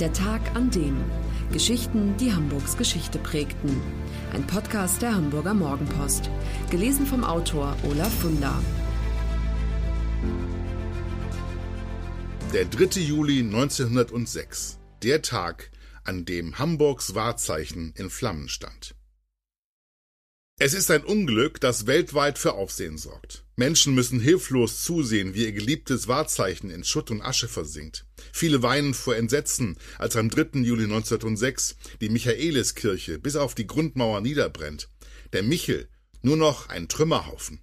Der Tag an dem. Geschichten, die Hamburgs Geschichte prägten. Ein Podcast der Hamburger Morgenpost. Gelesen vom Autor Olaf Funder. Der 3. Juli 1906. Der Tag, an dem Hamburgs Wahrzeichen in Flammen stand. Es ist ein Unglück, das weltweit für Aufsehen sorgt. Menschen müssen hilflos zusehen, wie ihr geliebtes Wahrzeichen in Schutt und Asche versinkt. Viele weinen vor Entsetzen, als am 3. Juli 1906 die Michaeliskirche bis auf die Grundmauer niederbrennt. Der Michel, nur noch ein Trümmerhaufen.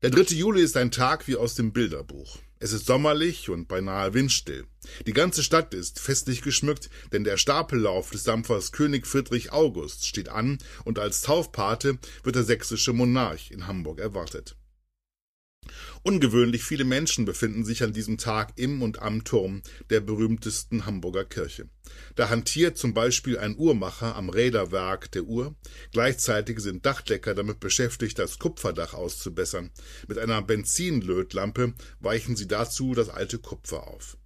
Der 3. Juli ist ein Tag wie aus dem Bilderbuch. Es ist sommerlich und beinahe windstill. Die ganze Stadt ist festlich geschmückt, denn der Stapellauf des Dampfers König Friedrich August steht an und als Taufpate wird der sächsische Monarch in Hamburg erwartet. Ungewöhnlich viele Menschen befinden sich an diesem Tag im und am Turm der berühmtesten Hamburger Kirche. Da hantiert zum Beispiel ein Uhrmacher am Räderwerk der Uhr. Gleichzeitig sind Dachdecker damit beschäftigt, das Kupferdach auszubessern. Mit einer Benzinlötlampe weichen sie dazu das alte Kupfer auf.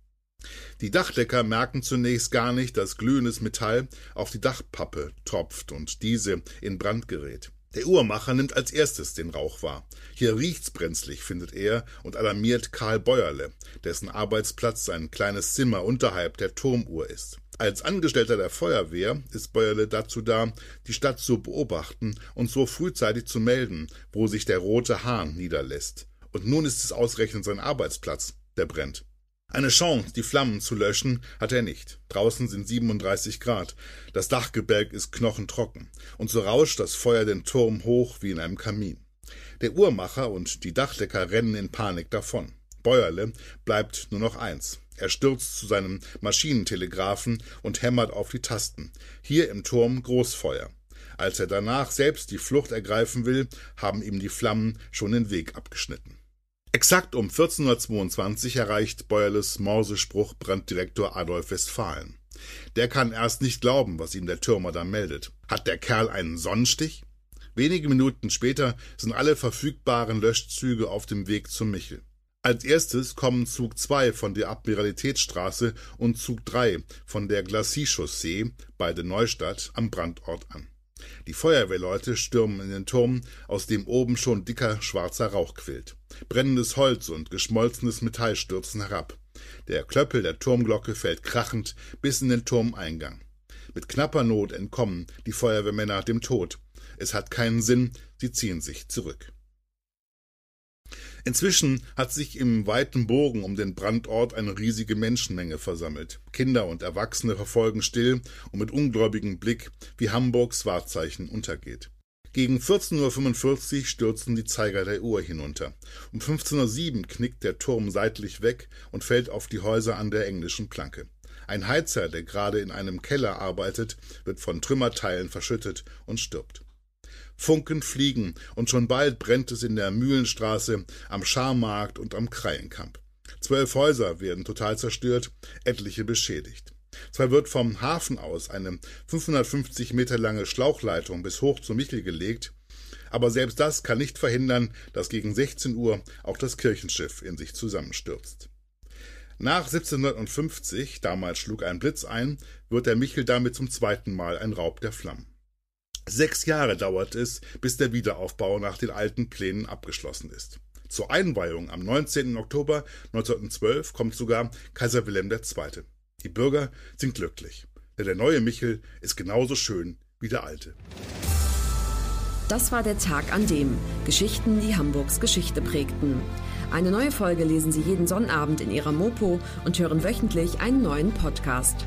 Die Dachdecker merken zunächst gar nicht, dass glühendes Metall auf die Dachpappe tropft und diese in Brand gerät. Der Uhrmacher nimmt als erstes den Rauch wahr. Hier riecht's brenzlig, findet er und alarmiert Karl Bäuerle, dessen Arbeitsplatz ein kleines Zimmer unterhalb der Turmuhr ist. Als Angestellter der Feuerwehr ist Bäuerle dazu da, die Stadt zu beobachten und so frühzeitig zu melden, wo sich der rote Hahn niederlässt. Und nun ist es ausgerechnet sein Arbeitsplatz, der brennt. Eine Chance, die Flammen zu löschen, hat er nicht. Draußen sind 37 Grad. Das Dachgebälk ist knochentrocken. Und so rauscht das Feuer den Turm hoch wie in einem Kamin. Der Uhrmacher und die Dachdecker rennen in Panik davon. Bäuerle bleibt nur noch eins. Er stürzt zu seinem Maschinentelegraphen und hämmert auf die Tasten. Hier im Turm Großfeuer. Als er danach selbst die Flucht ergreifen will, haben ihm die Flammen schon den Weg abgeschnitten. Exakt um 1422 erreicht Bäuerles Morsespruch Branddirektor Adolf Westphalen. Der kann erst nicht glauben, was ihm der Türmer da meldet. Hat der Kerl einen Sonnenstich? Wenige Minuten später sind alle verfügbaren Löschzüge auf dem Weg zum Michel. Als erstes kommen Zug 2 von der Admiralitätsstraße und Zug 3 von der Glacis-Chaussee, beide Neustadt, am Brandort an. Die Feuerwehrleute stürmen in den Turm, aus dem oben schon dicker schwarzer Rauch quillt. Brennendes Holz und geschmolzenes Metall stürzen herab. Der Klöppel der Turmglocke fällt krachend bis in den Turmeingang. Mit knapper Not entkommen die Feuerwehrmänner dem Tod. Es hat keinen Sinn, sie ziehen sich zurück. Inzwischen hat sich im weiten Bogen um den Brandort eine riesige Menschenmenge versammelt. Kinder und Erwachsene verfolgen still und mit ungläubigem Blick, wie Hamburgs Wahrzeichen untergeht. Gegen 14.45 Uhr stürzen die Zeiger der Uhr hinunter. Um 15.07 Uhr knickt der Turm seitlich weg und fällt auf die Häuser an der englischen Planke. Ein Heizer, der gerade in einem Keller arbeitet, wird von Trümmerteilen verschüttet und stirbt. Funken fliegen, und schon bald brennt es in der Mühlenstraße, am Scharmarkt und am Kreienkamp. Zwölf Häuser werden total zerstört, etliche beschädigt. Zwar wird vom Hafen aus eine 550 Meter lange Schlauchleitung bis hoch zum Michel gelegt, aber selbst das kann nicht verhindern, dass gegen 16 Uhr auch das Kirchenschiff in sich zusammenstürzt. Nach 1750, damals schlug ein Blitz ein, wird der Michel damit zum zweiten Mal ein Raub der Flammen. Sechs Jahre dauert es, bis der Wiederaufbau nach den alten Plänen abgeschlossen ist. Zur Einweihung am 19. Oktober 1912 kommt sogar Kaiser Wilhelm II. Die Bürger sind glücklich, denn der neue Michel ist genauso schön wie der alte. Das war der Tag an dem Geschichten, die Hamburgs Geschichte prägten. Eine neue Folge lesen Sie jeden Sonnabend in Ihrer Mopo und hören wöchentlich einen neuen Podcast.